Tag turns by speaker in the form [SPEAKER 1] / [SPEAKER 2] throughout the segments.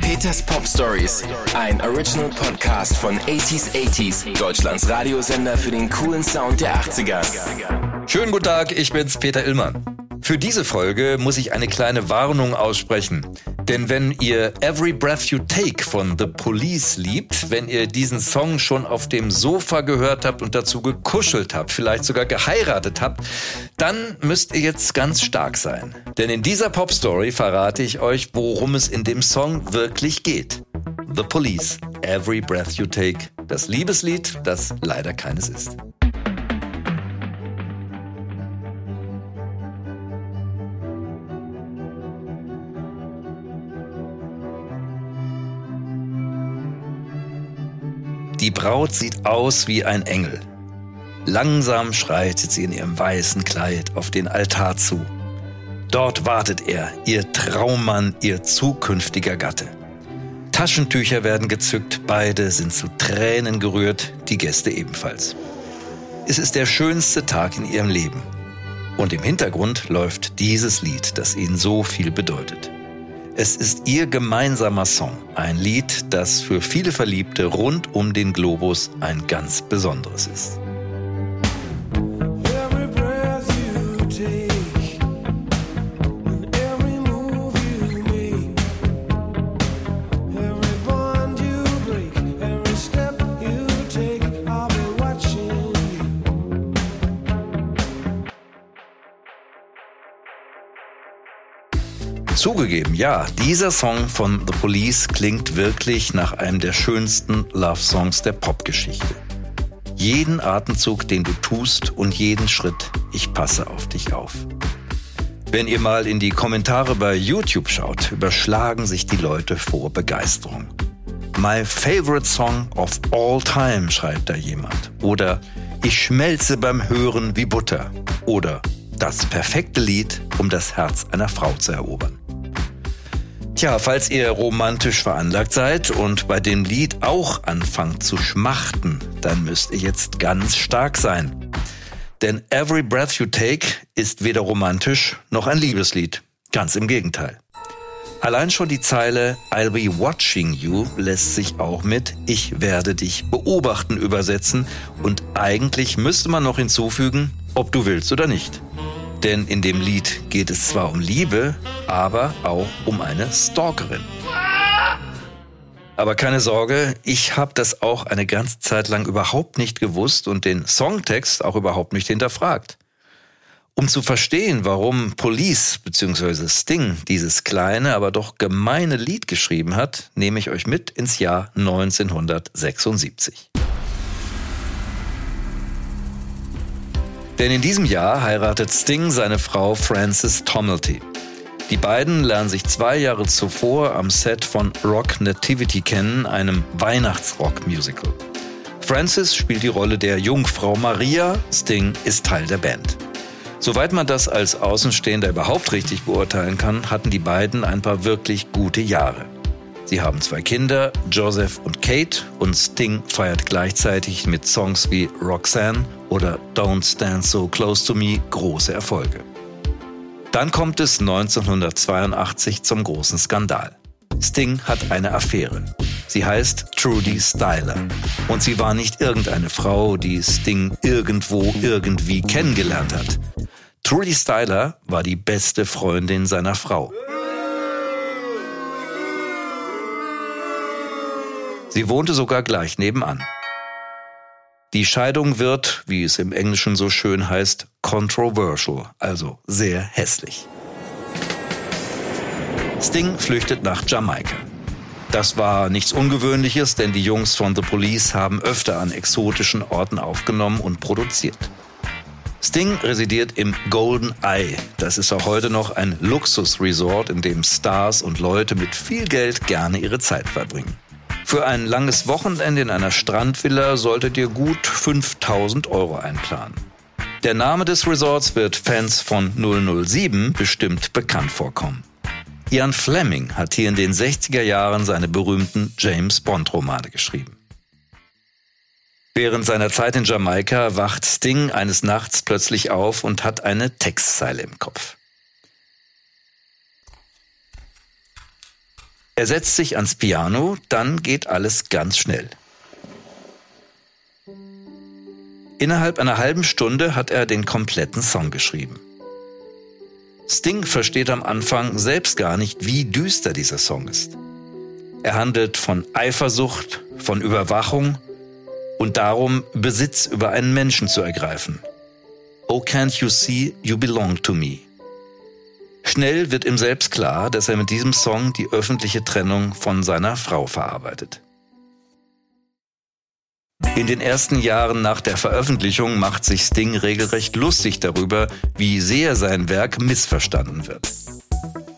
[SPEAKER 1] Peters Pop Stories, ein Original Podcast von 80s 80s, Deutschlands Radiosender für den coolen Sound der 80er.
[SPEAKER 2] Schönen guten Tag, ich bin's Peter Illmann. Für diese Folge muss ich eine kleine Warnung aussprechen. Denn wenn ihr Every Breath You Take von The Police liebt, wenn ihr diesen Song schon auf dem Sofa gehört habt und dazu gekuschelt habt, vielleicht sogar geheiratet habt, dann müsst ihr jetzt ganz stark sein. Denn in dieser Pop-Story verrate ich euch, worum es in dem Song wirklich geht. The Police, Every Breath You Take, das Liebeslied, das leider keines ist. Die Braut sieht aus wie ein Engel. Langsam schreitet sie in ihrem weißen Kleid auf den Altar zu. Dort wartet er, ihr Traummann, ihr zukünftiger Gatte. Taschentücher werden gezückt, beide sind zu Tränen gerührt, die Gäste ebenfalls. Es ist der schönste Tag in ihrem Leben. Und im Hintergrund läuft dieses Lied, das ihnen so viel bedeutet. Es ist ihr gemeinsamer Song, ein Lied, das für viele Verliebte rund um den Globus ein ganz besonderes ist. Zugegeben, ja, dieser Song von The Police klingt wirklich nach einem der schönsten Love-Songs der Popgeschichte. Jeden Atemzug, den du tust und jeden Schritt, ich passe auf dich auf. Wenn ihr mal in die Kommentare bei YouTube schaut, überschlagen sich die Leute vor Begeisterung. My favorite song of all time, schreibt da jemand. Oder ich schmelze beim Hören wie Butter. Oder das perfekte Lied, um das Herz einer Frau zu erobern. Tja, falls ihr romantisch veranlagt seid und bei dem Lied auch anfangt zu schmachten, dann müsst ihr jetzt ganz stark sein. Denn Every Breath You Take ist weder romantisch noch ein Liebeslied. Ganz im Gegenteil. Allein schon die Zeile I'll be watching you lässt sich auch mit Ich werde dich beobachten übersetzen und eigentlich müsste man noch hinzufügen, ob du willst oder nicht. Denn in dem Lied geht es zwar um Liebe, aber auch um eine Stalkerin. Aber keine Sorge, ich habe das auch eine ganze Zeit lang überhaupt nicht gewusst und den Songtext auch überhaupt nicht hinterfragt. Um zu verstehen, warum Police bzw. Sting dieses kleine, aber doch gemeine Lied geschrieben hat, nehme ich euch mit ins Jahr 1976. Denn in diesem Jahr heiratet Sting seine Frau Frances Tomelty. Die beiden lernen sich zwei Jahre zuvor am Set von Rock Nativity kennen, einem Weihnachtsrock-Musical. Frances spielt die Rolle der Jungfrau Maria, Sting ist Teil der Band. Soweit man das als Außenstehender überhaupt richtig beurteilen kann, hatten die beiden ein paar wirklich gute Jahre. Sie haben zwei Kinder, Joseph und Kate, und Sting feiert gleichzeitig mit Songs wie Roxanne oder Don't Stand So Close to Me große Erfolge. Dann kommt es 1982 zum großen Skandal. Sting hat eine Affäre. Sie heißt Trudy Styler. Und sie war nicht irgendeine Frau, die Sting irgendwo irgendwie kennengelernt hat. Trudy Styler war die beste Freundin seiner Frau. Sie wohnte sogar gleich nebenan. Die Scheidung wird, wie es im Englischen so schön heißt, controversial, also sehr hässlich. Sting flüchtet nach Jamaika. Das war nichts Ungewöhnliches, denn die Jungs von The Police haben öfter an exotischen Orten aufgenommen und produziert. Sting residiert im Golden Eye. Das ist auch heute noch ein Luxusresort, in dem Stars und Leute mit viel Geld gerne ihre Zeit verbringen. Für ein langes Wochenende in einer Strandvilla solltet ihr gut 5000 Euro einplanen. Der Name des Resorts wird Fans von 007 bestimmt bekannt vorkommen. Ian Fleming hat hier in den 60er Jahren seine berühmten James Bond-Romane geschrieben. Während seiner Zeit in Jamaika wacht Sting eines Nachts plötzlich auf und hat eine Textzeile im Kopf. Er setzt sich ans Piano, dann geht alles ganz schnell. Innerhalb einer halben Stunde hat er den kompletten Song geschrieben. Sting versteht am Anfang selbst gar nicht, wie düster dieser Song ist. Er handelt von Eifersucht, von Überwachung und darum, Besitz über einen Menschen zu ergreifen. Oh, can't you see, you belong to me. Schnell wird ihm selbst klar, dass er mit diesem Song die öffentliche Trennung von seiner Frau verarbeitet. In den ersten Jahren nach der Veröffentlichung macht sich Sting regelrecht lustig darüber, wie sehr sein Werk missverstanden wird.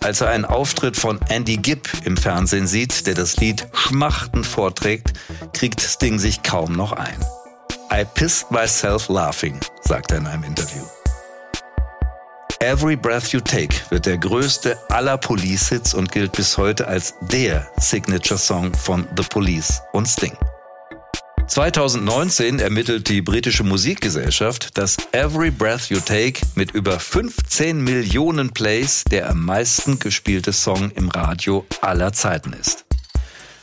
[SPEAKER 2] Als er einen Auftritt von Andy Gibb im Fernsehen sieht, der das Lied schmachtend vorträgt, kriegt Sting sich kaum noch ein. I pissed myself laughing, sagt er in einem Interview. Every Breath You Take wird der größte aller Police-Hits und gilt bis heute als der Signature-Song von The Police und Sting. 2019 ermittelt die britische Musikgesellschaft, dass Every Breath You Take mit über 15 Millionen Plays der am meisten gespielte Song im Radio aller Zeiten ist.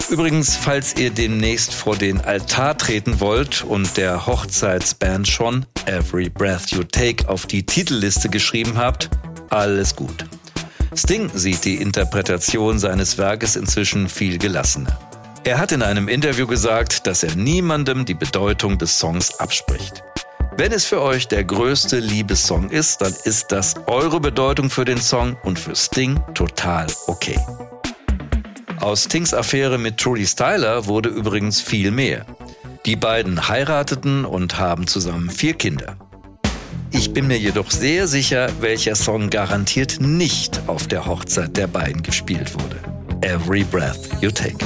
[SPEAKER 2] Übrigens, falls ihr demnächst vor den Altar treten wollt und der Hochzeitsband schon Every Breath You Take auf die Titelliste geschrieben habt, alles gut. Sting sieht die Interpretation seines Werkes inzwischen viel gelassener. Er hat in einem Interview gesagt, dass er niemandem die Bedeutung des Songs abspricht. Wenn es für euch der größte Liebessong ist, dann ist das eure Bedeutung für den Song und für Sting total okay. Aus Stings Affäre mit Trudy Styler wurde übrigens viel mehr. Die beiden heirateten und haben zusammen vier Kinder. Ich bin mir jedoch sehr sicher, welcher Song garantiert nicht auf der Hochzeit der beiden gespielt wurde. Every Breath You Take.